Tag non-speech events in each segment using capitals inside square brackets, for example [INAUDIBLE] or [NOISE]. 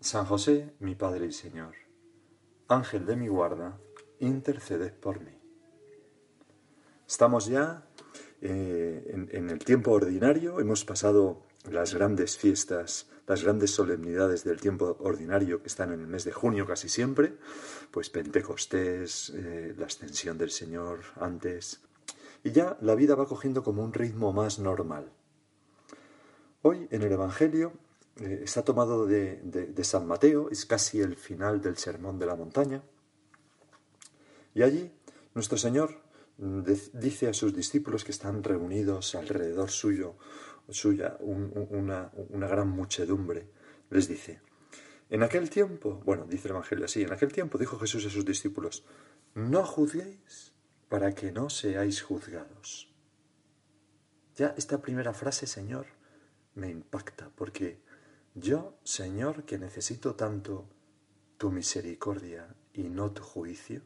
San José, mi Padre y Señor, Ángel de mi guarda, interceded por mí. Estamos ya eh, en, el tiempo ordinario, hemos pasado las grandes fiestas, las grandes solemnidades del tiempo ordinario que están en el mes de junio casi siempre, pues Pentecostés, eh, la ascensión del Señor antes, y ya la vida va cogiendo como un ritmo más normal. Hoy en el Evangelio eh, está tomado de, San Mateo, es casi el final del Sermón de la Montaña. Y allí nuestro Señor mm, dice a sus discípulos que están reunidos alrededor suyo, suya, una, una gran muchedumbre, les dice, en aquel tiempo, bueno, dice el Evangelio así, en aquel tiempo dijo Jesús a sus discípulos, no juzguéis para que no seáis juzgados. Ya esta primera frase, Señor, me impacta, porque yo, Señor, que necesito tanto tu misericordia y no tu juicio,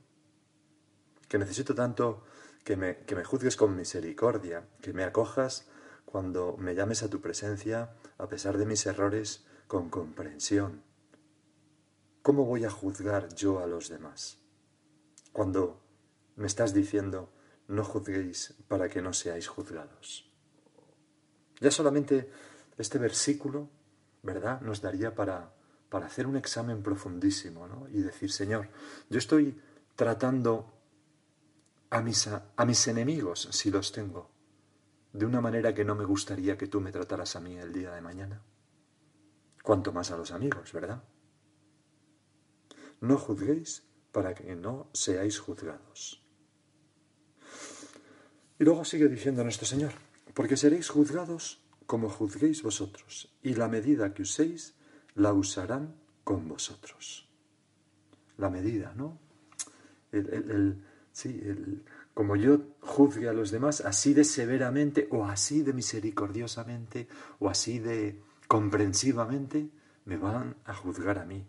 que necesito tanto que me, que me juzgues con misericordia, que me acojas cuando me llames a tu presencia, a pesar de mis errores, con comprensión. ¿Cómo voy a juzgar yo a los demás? Cuando me estás diciendo, no juzguéis para que no seáis juzgados. Ya solamente este versículo ¿verdad? Nos daría para, para hacer un examen profundísimo, ¿no? Y decir, Señor, yo estoy tratando a mis, a mis enemigos, si los tengo, de una manera que no me gustaría que tú me trataras a mí el día de mañana. Cuanto más a los amigos, ¿verdad? No juzguéis para que no seáis juzgados. Y luego sigue diciendo nuestro Señor, porque seréis juzgados como juzguéis vosotros, y la medida que uséis la usarán con vosotros. La medida, ¿no? sí, como yo juzgue a los demás así de severamente o así de misericordiosamente o así de comprensivamente, me van a juzgar a mí.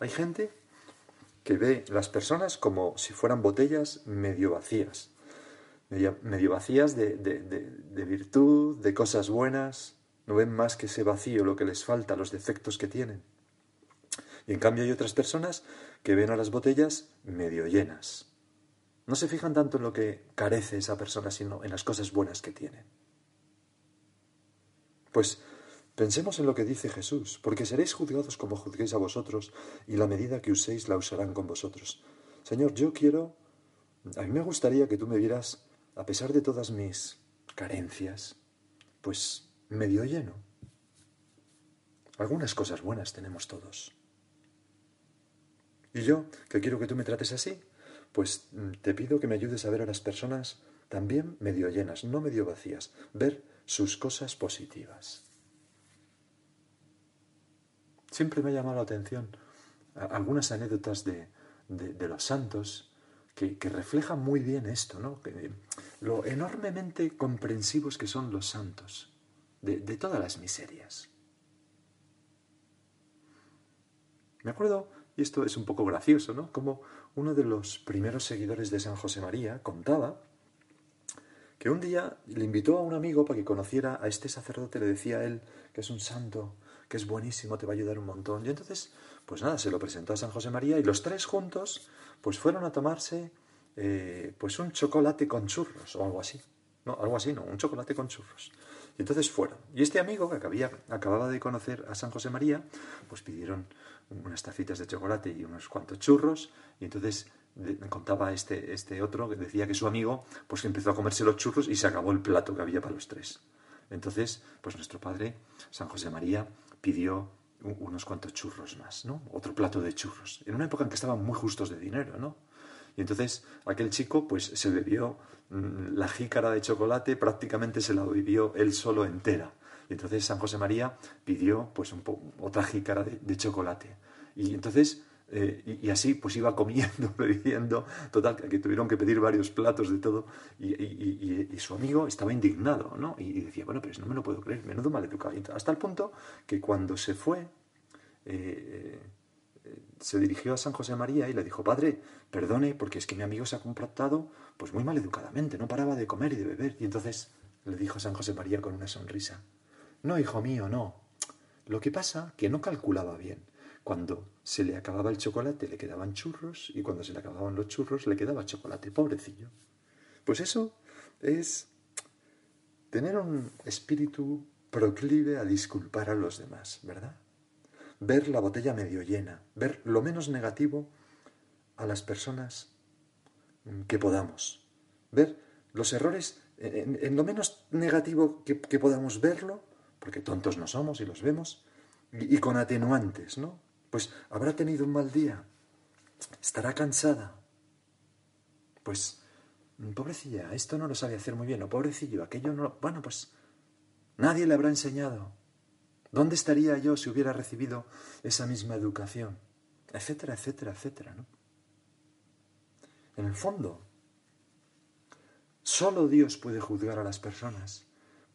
Hay gente que ve las personas como si fueran botellas medio vacías medio, vacías de, de, virtud, de cosas buenas, no ven más que ese vacío, lo que les falta, los defectos que tienen. Y en cambio hay otras personas que ven a las botellas medio llenas. No se fijan tanto en lo que carece esa persona, sino en las cosas buenas que tiene. Pues pensemos en lo que dice Jesús, porque seréis juzgados como juzguéis a vosotros, y la medida que uséis la usarán con vosotros. Señor, yo quiero, a mí me gustaría que tú me vieras a pesar de todas mis carencias, pues medio lleno. Algunas cosas buenas tenemos todos. Y yo, que quiero que tú me trates así, pues mm, te pido que me ayudes a ver a las personas también medio llenas, no medio vacías, ver sus cosas positivas. Siempre me ha llamado la atención algunas anécdotas de, de los santos que, reflejan muy bien esto, ¿no? Lo enormemente comprensivos que son los santos de, todas las miserias. Me acuerdo, y esto es un poco gracioso, ¿no? Como uno de los primeros seguidores de San José María contaba que un día le invitó a un amigo para que conociera a este sacerdote, le decía a él que es un santo, que es buenísimo, te va a ayudar un montón. Y entonces, pues nada, se lo presentó a San José María y los tres juntos pues fueron a tomarse eh, pues un chocolate con churros o algo así. No, algo así, no, un chocolate con churros. Y entonces fueron. Y este amigo que acababa de conocer a San José María, pues pidieron unas tacitas de chocolate y unos cuantos churros, y entonces contaba este, este otro que decía que su amigo pues empezó a comerse los churros y se acabó el plato que había para los tres. Entonces, pues nuestro padre, San José María, pidió unos cuantos churros más, ¿no? Otro plato de churros. En una época en que estaban muy justos de dinero, ¿no? Y entonces aquel chico pues se bebió mm, la jícara de chocolate, prácticamente se la bebió él solo entera. Y entonces San José María pidió pues un otra jícara de chocolate. Y entonces eh, y, así pues iba comiendo, [LAUGHS] bebiendo, total, que tuvieron que pedir varios platos de todo, y, su amigo estaba indignado, ¿no? Y, decía, bueno, pero no me lo puedo creer, menudo maleducado. Hasta el punto que cuando se fue, eh, se dirigió a San José María y le dijo, padre, perdone, porque es que mi amigo se ha comportado pues muy maleducadamente, no paraba de comer y de beber. Y entonces le dijo San José María con una sonrisa, no, hijo mío, no. Lo que pasa que no calculaba bien. Cuando se le acababa el chocolate le quedaban churros y cuando se le acababan los churros le quedaba chocolate, pobrecillo. Pues eso es tener un espíritu proclive a disculpar a los demás, ¿verdad? Ver la botella medio llena, ver lo menos negativo a las personas que podamos, ver los errores en, lo menos negativo que, podamos verlo, porque tontos no somos y los vemos, y con atenuantes, ¿no? Pues habrá tenido un mal día, estará cansada. Pues, pobrecilla, esto no lo sabe hacer muy bien, o pobrecillo, aquello no. Bueno, pues nadie le habrá enseñado. ¿Dónde estaría yo si hubiera recibido esa misma educación? Etcétera, etcétera, etcétera, ¿no? En el fondo, solo Dios puede juzgar a las personas,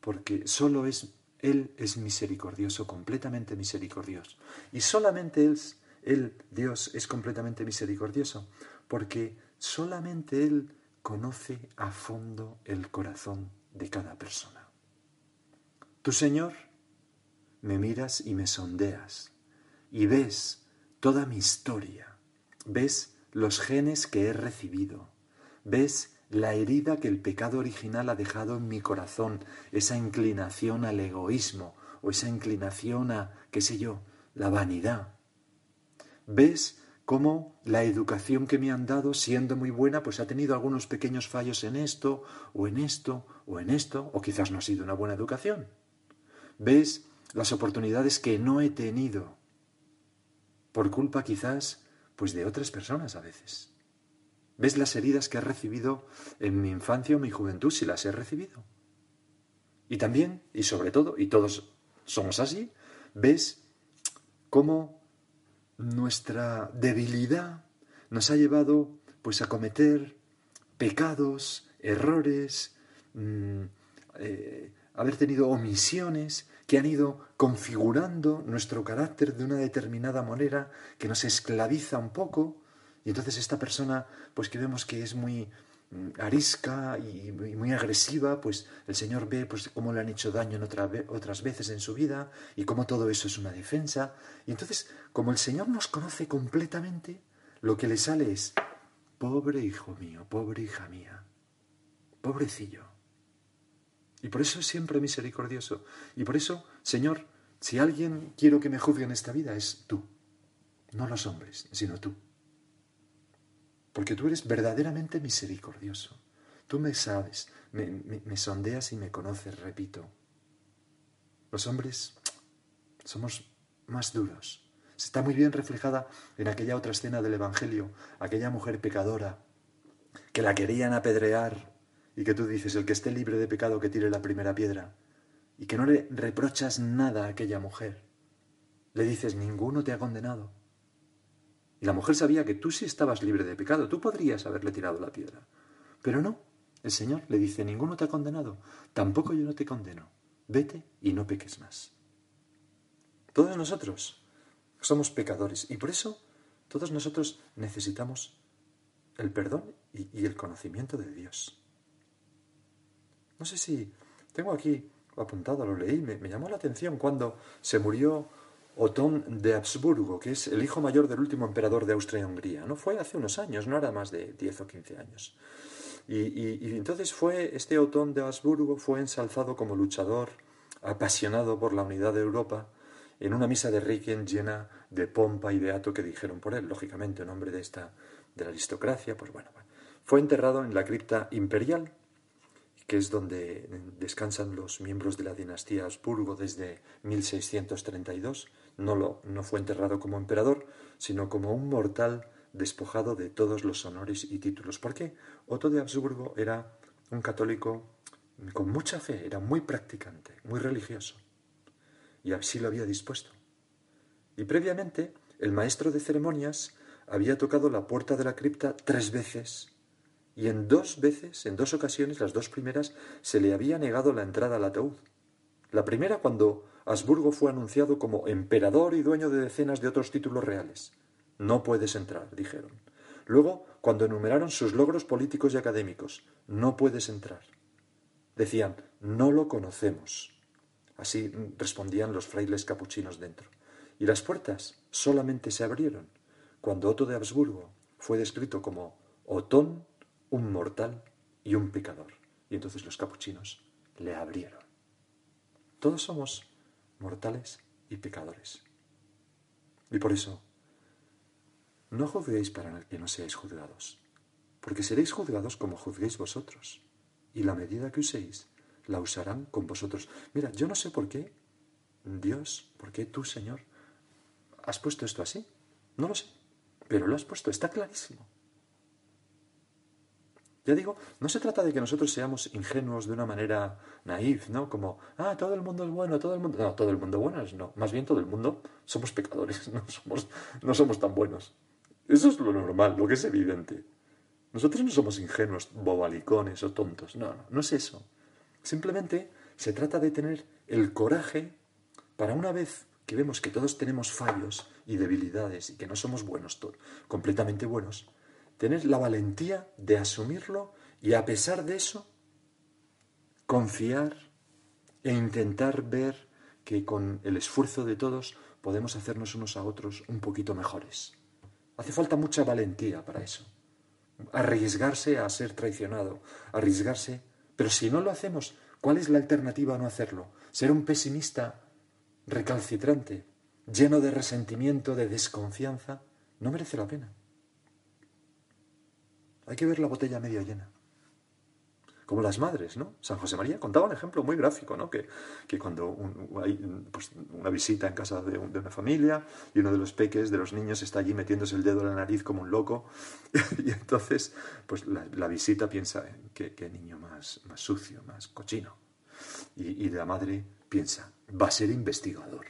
porque solo es él es misericordioso, completamente misericordioso. Y solamente Él, Él, Dios, es completamente misericordioso, porque solamente Él conoce a fondo el corazón de cada persona. Tú, Señor, me miras y me sondeas, y ves toda mi historia, ves los genes que he recibido, ves la herida que el pecado original ha dejado en mi corazón, esa inclinación al egoísmo o esa inclinación a, qué sé yo, la vanidad. ¿Ves cómo la educación que me han dado, siendo muy buena, pues ha tenido algunos pequeños fallos en esto, o en esto, o en esto, o quizás no ha sido una buena educación? ¿Ves las oportunidades que no he tenido por culpa quizás pues de otras personas a veces? ¿Ves las heridas que he recibido en mi infancia o mi juventud si las he recibido? Y también, y sobre todo, y todos somos así, ves cómo nuestra debilidad nos ha llevado pues a cometer pecados, errores, mm, eh, haber tenido omisiones que han ido configurando nuestro carácter de una determinada manera que nos esclaviza un poco y entonces esta persona, pues que vemos que es muy mm, arisca y muy agresiva, pues el Señor ve pues cómo le han hecho daño en otras veces en su vida y cómo todo eso es una defensa. Y entonces, como el Señor nos conoce completamente, lo que le sale es, pobre hijo mío, pobre hija mía, pobrecillo. Y por eso es siempre misericordioso. Y por eso, Señor, si alguien quiero que me juzgue en esta vida, es tú. No los hombres, sino tú porque tú eres verdaderamente misericordioso. Tú me sabes, me, sondeas y me conoces, repito. Los hombres somos más duros. Está muy bien reflejada en aquella otra escena del Evangelio, aquella mujer pecadora que la querían apedrear y que tú dices, el que esté libre de pecado que tire la primera piedra, y que no le reprochas nada a aquella mujer. Le dices, ninguno te ha condenado. Y la mujer sabía que tú sí estabas libre de pecado, tú podrías haberle tirado la piedra. Pero no, el Señor le dice, ninguno te ha condenado, tampoco yo no te condeno, vete y no peques más. Todos nosotros somos pecadores y por eso todos nosotros necesitamos el perdón y, el conocimiento de Dios. No sé si tengo aquí apuntado, lo leí, me llamó la atención cuando se murió Otón de Habsburgo, que es el hijo mayor del último emperador de Austria y Hungría. No fue hace unos años, no era más de 10 o 15 años. Y, entonces fue este Otón de Habsburgo fue ensalzado como luchador apasionado por la unidad de Europa, en una misa de Requiem llena de pompa y de ato que dijeron por él, lógicamente, en nombre de esta de la aristocracia, pues bueno, fue enterrado en la cripta imperial, que es donde descansan los miembros de la dinastía Habsburgo desde 1632. No, lo, no fue enterrado como emperador, sino como un mortal despojado de todos los honores y títulos. ¿Por qué? Otto de Habsburgo era un católico con mucha fe, era muy practicante, muy religioso. Y así lo había dispuesto. Y previamente, el maestro de ceremonias había tocado la puerta de la cripta tres veces y en dos veces, en dos ocasiones, las dos primeras, se le había negado la entrada al ataúd. La primera cuando Habsburgo fue anunciado como emperador y dueño de decenas de otros títulos reales. No puedes entrar, dijeron. Luego, cuando enumeraron sus logros políticos y académicos, no puedes entrar. Decían, no lo conocemos. Así respondían los frailes capuchinos dentro. Y las puertas solamente se abrieron cuando Otto de Habsburgo fue descrito como Otón, un mortal y un pecador. Y entonces los capuchinos le abrieron. Todos somos mortales y pecadores. Y por eso, no juzguéis para que no seáis juzgados, porque seréis juzgados como juzguéis vosotros, y la medida que uséis la usarán con vosotros. Mira, yo no sé por qué Dios, por qué tú, Señor, has puesto esto así. No lo sé. Pero lo has puesto, está clarísimo. Ya digo, no se trata de que nosotros seamos ingenuos de una manera naif, ¿no? Como, ah, todo el mundo es bueno, todo el mundo. No, todo el mundo bueno es no. Más bien todo el mundo somos pecadores, [LAUGHS] no somos, no somos tan buenos. Eso es lo normal, lo que es evidente. Nosotros no somos ingenuos, bobalicones o tontos. No, no, no es eso. Simplemente se trata de tener el coraje para una vez que vemos que todos tenemos fallos y debilidades y que no somos buenos, completamente buenos, tener la valentía de asumirlo y a pesar de eso, confiar e intentar ver que con el esfuerzo de todos podemos hacernos unos a otros un poquito mejores. Hace falta mucha valentía para eso. Arriesgarse a ser traicionado, arriesgarse, pero si no lo hacemos, ¿cuál es la alternativa a no hacerlo? ¿Ser un pesimista recalcitrante, lleno de resentimiento, de desconfianza, no merece la pena. Hay que ver la botella medio llena. Como las madres, ¿no? San José María contaba un ejemplo muy gráfico, ¿no? Que, cuando hay pues, una visita en casa de, una familia y uno de los peques, de los niños, está allí metiéndose el dedo en la nariz como un loco, [LAUGHS] y entonces, pues la, visita piensa, ¿qué, qué niño más, más sucio, más cochino. Y, y la madre piensa, va a ser investigador.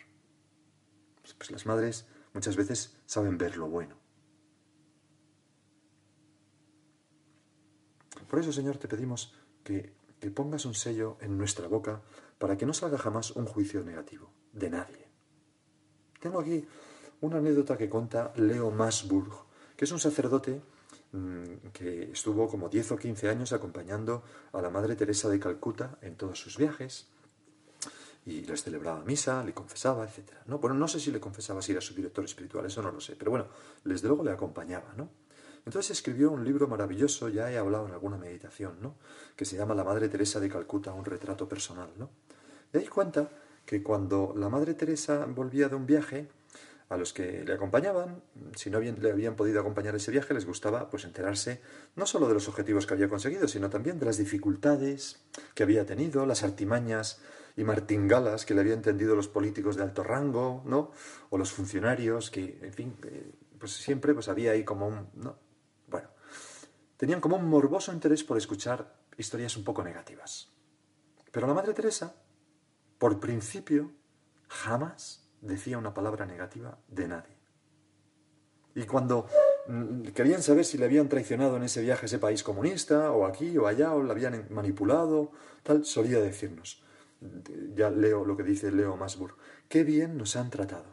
Pues las madres muchas veces saben ver lo bueno. Por eso, Señor, te pedimos que, que pongas un sello en nuestra boca para que no salga jamás un juicio negativo de nadie. Tengo aquí una anécdota que cuenta Leo Masburg, que es un sacerdote mm, que estuvo como 10 o 15 años acompañando a la Madre Teresa de Calcuta en todos sus viajes y les celebraba misa, le confesaba, etc. ¿no? Bueno, no sé si le confesaba si era su director espiritual, eso no lo sé, pero bueno, desde luego le acompañaba, ¿no? Entonces escribió un libro maravilloso, ya he hablado en alguna meditación, ¿no? Que se llama La Madre Teresa de Calcuta, un retrato personal, ¿no? Y ahí cuenta que cuando la Madre Teresa volvía de un viaje, a los que le acompañaban, si no bien le habían podido acompañar ese viaje, les gustaba pues enterarse no solo de los objetivos que había conseguido, sino también de las dificultades que había tenido, las artimañas y martingalas que le habían entendido los políticos de alto rango, ¿no? O los funcionarios que, en fin, pues siempre pues había ahí como un, ¿no? Tenían como un morboso interés por escuchar historias un poco negativas. Pero la Madre Teresa, por principio, jamás decía una palabra negativa de nadie. Y cuando mm, querían saber si le habían traicionado en ese viaje a ese país comunista, o aquí o allá, o le habían manipulado, tal, solía decirnos, ya leo lo que dice Leo Masburg, qué bien nos han tratado.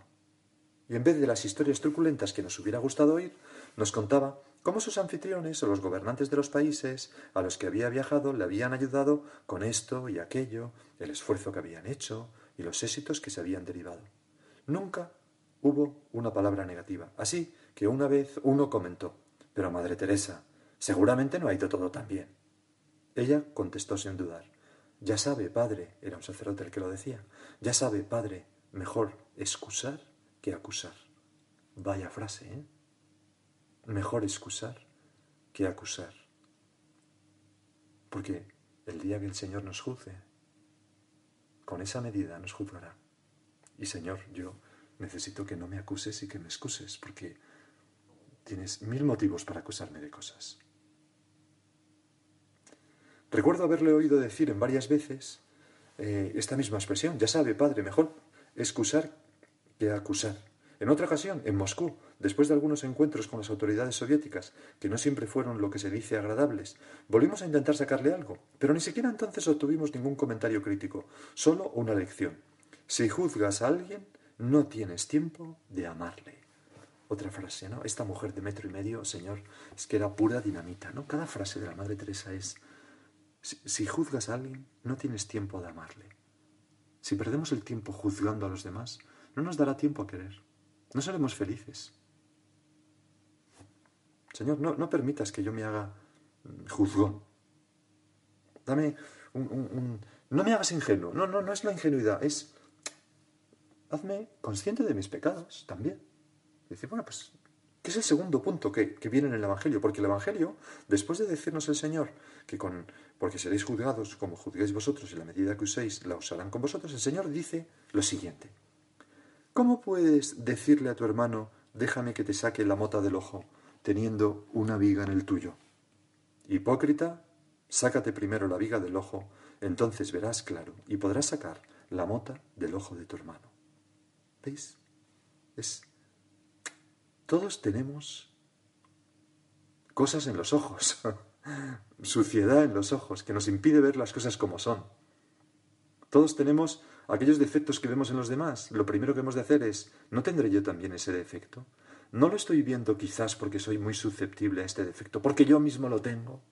Y en vez de las historias truculentas que nos hubiera gustado oír, nos contaba cómo sus anfitriones o los gobernantes de los países a los que había viajado le habían ayudado con esto y aquello, el esfuerzo que habían hecho y los éxitos que se habían derivado. Nunca hubo una palabra negativa. Así que una vez uno comentó, pero Madre Teresa, seguramente no ha ido todo tan bien. Ella contestó sin dudar, Ya sabe, Padre, era un sacerdote el que lo decía, ya sabe, Padre, mejor excusar que acusar. Vaya frase, ¿eh? Mejor excusar que acusar. Porque el día que el Señor nos juzgue, con esa medida nos juzgará. Y Señor, yo necesito que no me acuses y que me excuses, porque tienes mil motivos para acusarme de cosas. Recuerdo haberle oído decir en varias veces eh, esta misma expresión, ya sabe, padre, mejor excusar que acusar. En otra ocasión, en Moscú, después de algunos encuentros con las autoridades soviéticas, que no siempre fueron lo que se dice agradables, volvimos a intentar sacarle algo, pero ni siquiera entonces obtuvimos ningún comentario crítico, solo una lección. Si juzgas a alguien, no tienes tiempo de amarle. Otra frase, ¿no? Esta mujer de metro y medio, Señor, es que era pura dinamita, ¿no? Cada frase de la Madre Teresa es, si, juzgas a alguien, no tienes tiempo de amarle. Si perdemos el tiempo juzgando a los demás, no nos dará tiempo a querer. No seremos felices. Señor, no, no permitas que yo me haga mm, juzgón. Dame un, No me hagas ingenuo. No, no, no es la ingenuidad. Es hazme consciente de mis pecados también. Dice, bueno, pues, ¿qué es el segundo punto que, viene en el Evangelio? Porque el Evangelio, después de decirnos el Señor que con, porque seréis juzgados como juzguéis vosotros y la medida que uséis la usarán con vosotros, el Señor dice lo siguiente. ¿Cómo puedes decirle a tu hermano, déjame que te saque la mota del ojo, teniendo una viga en el tuyo? Hipócrita, sácate primero la viga del ojo, entonces verás claro y podrás sacar la mota del ojo de tu hermano. ¿Veis? Es. Todos tenemos cosas en los ojos, [LAUGHS] suciedad en los ojos, que nos impide ver las cosas como son. Todos tenemos aquellos defectos que vemos en los demás. Lo primero que hemos de hacer es, ¿no tendré yo también ese defecto? ¿No lo estoy viendo quizás porque soy muy susceptible a este defecto? Porque yo mismo lo tengo.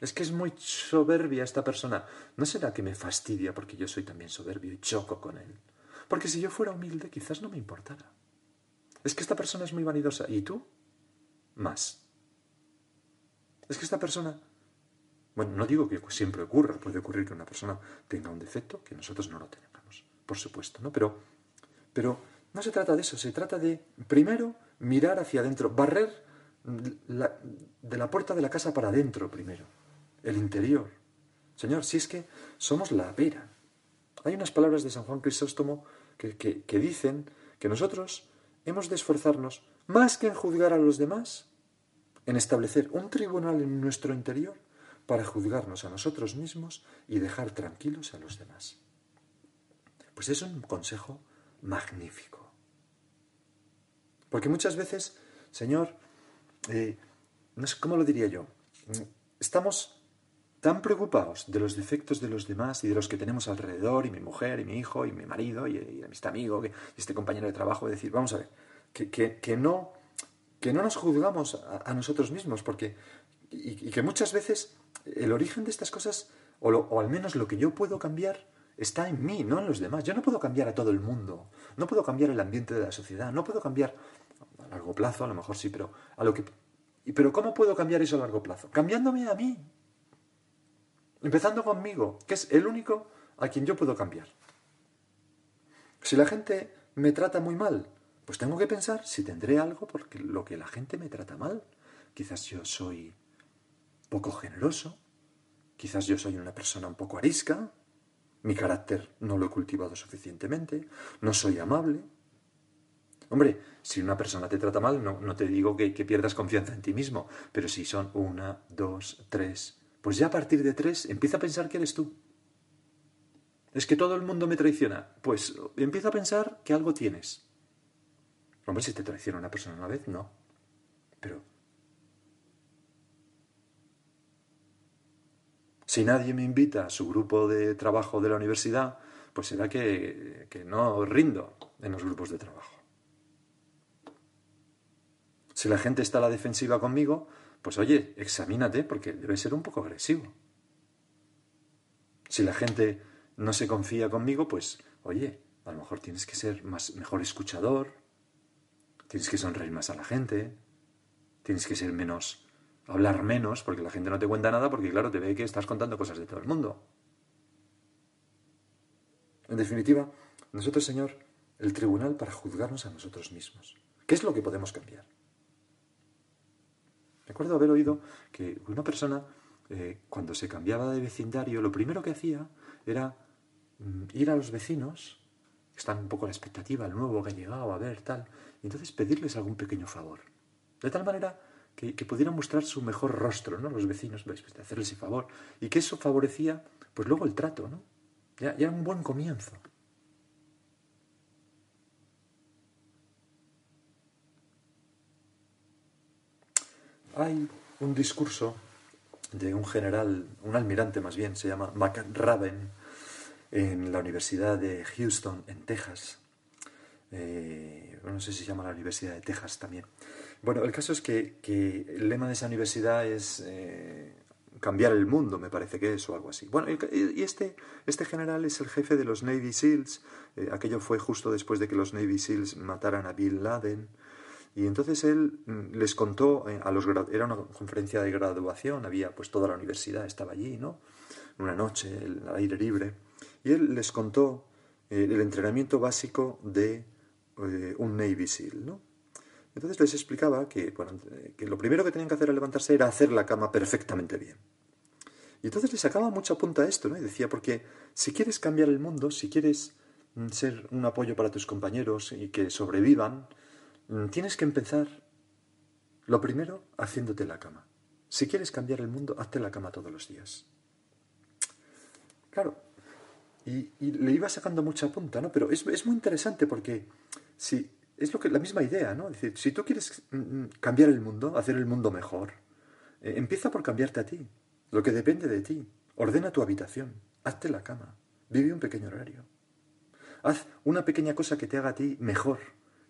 Es que es muy soberbia esta persona. ¿No será que me fastidia porque yo soy también soberbio y choco con él? Porque si yo fuera humilde, quizás no me importara. Es que esta persona es muy vanidosa. ¿Y tú? Más. Es que esta persona... Bueno, no digo que siempre ocurra. Puede ocurrir que una persona tenga un defecto que nosotros no lo tengamos. Por supuesto, ¿no? Pero, pero no se trata de eso. Se trata de, primero, mirar hacia adentro. Barrer de la puerta de la casa para adentro primero. El interior. Señor, si es que somos la pera. Hay unas palabras de San Juan Crisóstomo que, dicen que nosotros hemos de esforzarnos más que en juzgar a los demás, en establecer un tribunal en nuestro interior para juzgarnos a nosotros mismos y dejar tranquilos a los demás. Pues es un consejo magnífico. Porque muchas veces, Señor, eh, no sé cómo lo diría yo, estamos tan preocupados de los defectos de los demás y de los que tenemos alrededor, y mi mujer, y mi hijo, y mi marido, y, este amigo, y este compañero de trabajo, de decir, vamos a ver, que, no, que no nos juzgamos a, nosotros mismos, porque, y, que muchas veces el origen de estas cosas, o, al menos lo que yo puedo cambiar, está en mí, no en los demás. Yo no puedo cambiar a todo el mundo, no puedo cambiar el ambiente de la sociedad, no puedo cambiar a largo plazo, a lo mejor sí, pero a lo que... Pero ¿cómo puedo cambiar eso a largo plazo? Cambiándome a mí, Empezando conmigo, que es el único a quien yo puedo cambiar. Si la gente me trata muy mal, pues tengo que pensar si tendré algo porque lo que la gente me trata mal. Quizás yo soy poco generoso, quizás yo soy una persona un poco arisca, mi carácter no lo he cultivado suficientemente, no soy amable. Hombre, si una persona te trata mal, no, no te digo que, que pierdas confianza en ti mismo, pero si son una, dos, tres, pues ya a partir de tres empieza a pensar que eres tú. Es que todo el mundo me traiciona. Pues empieza a pensar que algo tienes. Hombre, si te traiciona una persona una vez, no. Pero... Si nadie me invita a su grupo de trabajo de la universidad, pues será que, que no rindo en los grupos de trabajo. Si la gente está a la defensiva conmigo, pues oye, examínate porque debe ser un poco agresivo. Si la gente no se confía conmigo, pues oye, a lo mejor tienes que ser más, mejor escuchador, tienes que sonreír más a la gente, tienes que ser menos, hablar menos, porque la gente no te cuenta nada, porque claro, te ve que estás contando cosas de todo el mundo. En definitiva, nosotros, Señor, el tribunal para juzgarnos a nosotros mismos. ¿Qué es lo que podemos cambiar? Recuerdo haber oído que una persona, eh, cuando se cambiaba de vecindario, lo primero que hacía era mm, ir a los vecinos, que están un poco a la expectativa, el nuevo que ha llegado, a ver, tal, y entonces pedirles algún pequeño favor. De tal manera que, pudieran mostrar su mejor rostro, ¿no? Los vecinos, pues, hacerles ese favor. Y que eso favorecía, pues luego el trato, ¿no? Ya, ya un buen comienzo. Hay un discurso de un general, un almirante más bien, se llama McRaven, en la Universidad de Houston, en Texas. Eh, no sé si se llama la Universidad de Texas también. Bueno, el caso es que, el lema de esa universidad es eh, cambiar el mundo, me parece que es, o algo así. Bueno, y este, este general es el jefe de los Navy SEALs. Eh, aquello fue justo después de que los Navy SEALs mataran a Bin Laden. Y entonces él mm, les contó, eh, a los era una conferencia de graduación, había pues toda la universidad estaba allí, ¿no? Una noche, al aire libre. Y él les contó el entrenamiento básico de un Navy SEAL, ¿no? Entonces les explicaba que, que lo primero que tenían que hacer al levantarse era hacer la cama perfectamente bien. Y entonces les sacaba mucha punta a esto, ¿no? Y decía, porque si quieres cambiar el mundo, si quieres mm, ser un apoyo para tus compañeros y que sobrevivan, mm, tienes que empezar, lo primero, haciéndote la cama. Si quieres cambiar el mundo, hazte la cama todos los días. Claro, y, le iba sacando mucha punta, ¿no? Pero es, es muy interesante porque si es lo que, la misma idea, ¿no? Es decir, si tú quieres mm, mm, cambiar el mundo, hacer el mundo mejor, eh, empieza por cambiarte a ti, lo que depende de ti. Ordena tu habitación, hazte la cama, vive un pequeño horario. Haz una pequeña cosa que te haga a ti mejor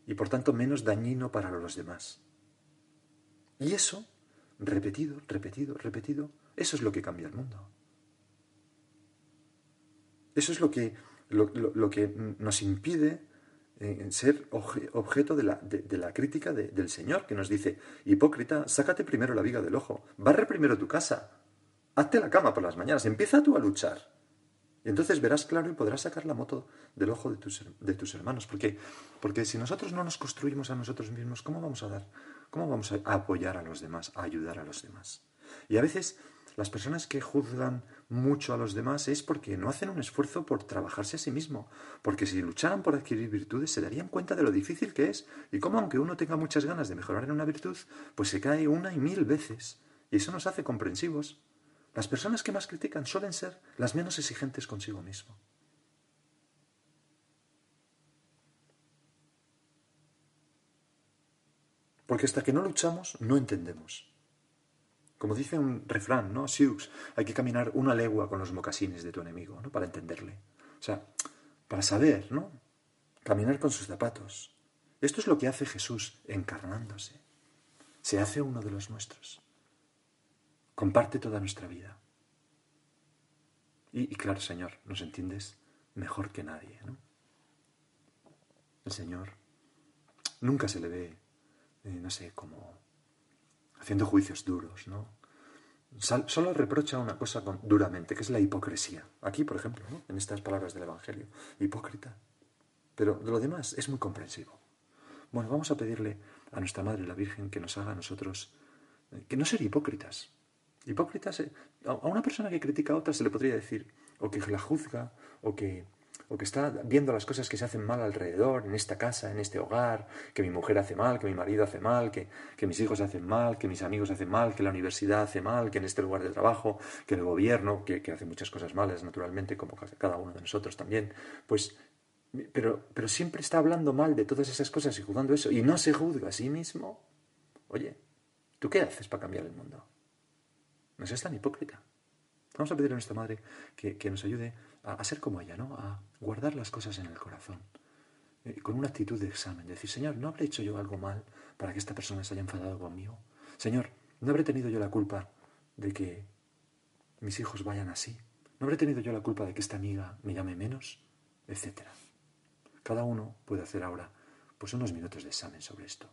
y por tanto menos dañino para los demás. Y eso, repetido, repetido, repetido, eso es lo que cambia el mundo. Eso es lo que, lo que nos impide en ser objeto de la, de, la crítica del Señor, que nos dice, hipócrita, sácate primero la viga del ojo, barre primero tu casa, hazte la cama por las mañanas, empieza tú a luchar. Y entonces verás claro y podrás sacar la moto del ojo de tus, de tus hermanos. Porque, porque si nosotros no nos construimos a nosotros mismos, ¿cómo vamos a dar? ¿Cómo vamos a apoyar a los demás, a ayudar a los demás? Y a veces las personas que juzgan mucho a los demás es porque no hacen un esfuerzo por trabajarse a sí mismo, porque si lucharan por adquirir virtudes se darían cuenta de lo difícil que es y cómo aunque uno tenga muchas ganas de mejorar en una virtud, pues se cae una y mil veces. Y eso nos hace comprensivos. Las personas que más critican suelen ser las menos exigentes consigo mismo. Porque hasta que no luchamos no entendemos. Como dice un refrán, ¿no? Siux, hay que caminar una legua con los mocasines de tu enemigo, ¿no? Para entenderle. O sea, para saber, ¿no? Caminar con sus zapatos. Esto es lo que hace Jesús encarnándose. Se hace uno de los nuestros. Comparte toda nuestra vida. Y, claro, Señor, nos entiendes mejor que nadie, ¿no? El Señor nunca se le ve, eh, no sé, como haciendo juicios duros, ¿no? Solo reprocha una cosa duramente, que es la hipocresía. Aquí, por ejemplo, en estas palabras del Evangelio, hipócrita. Pero de lo demás es muy comprensivo. Bueno, vamos a pedirle a nuestra Madre la Virgen que nos haga a nosotros, eh, que no ser hipócritas. Hipócritas, eh, a una persona que critica a otra se le podría decir, o que la juzga, o que o que está viendo las cosas que se hacen mal alrededor, en esta casa, en este hogar, que mi mujer hace mal, que mi marido hace mal, que, mis hijos hacen mal, que mis amigos hacen mal, que la universidad hace mal, que en este lugar de trabajo, que el gobierno, que, hace muchas cosas malas, naturalmente, como cada uno de nosotros también, pues pero, pero siempre está hablando mal de todas esas cosas y juzgando eso, y no se juzga a sí mismo. Oye, ¿tú qué haces para cambiar el mundo? No seas tan hipócrita. Vamos a pedirle a nuestra madre que, que nos ayude a, ser como ella, ¿no? A guardar las cosas en el corazón, eh, con una actitud de examen, decir, Señor, ¿no habré hecho yo algo mal para que esta persona se haya enfadado conmigo? Señor, ¿no habré tenido yo la culpa de que mis hijos vayan así? ¿No habré tenido yo la culpa de que esta amiga me llame menos? Etcétera. Cada uno puede hacer ahora pues unos minutos de examen sobre esto.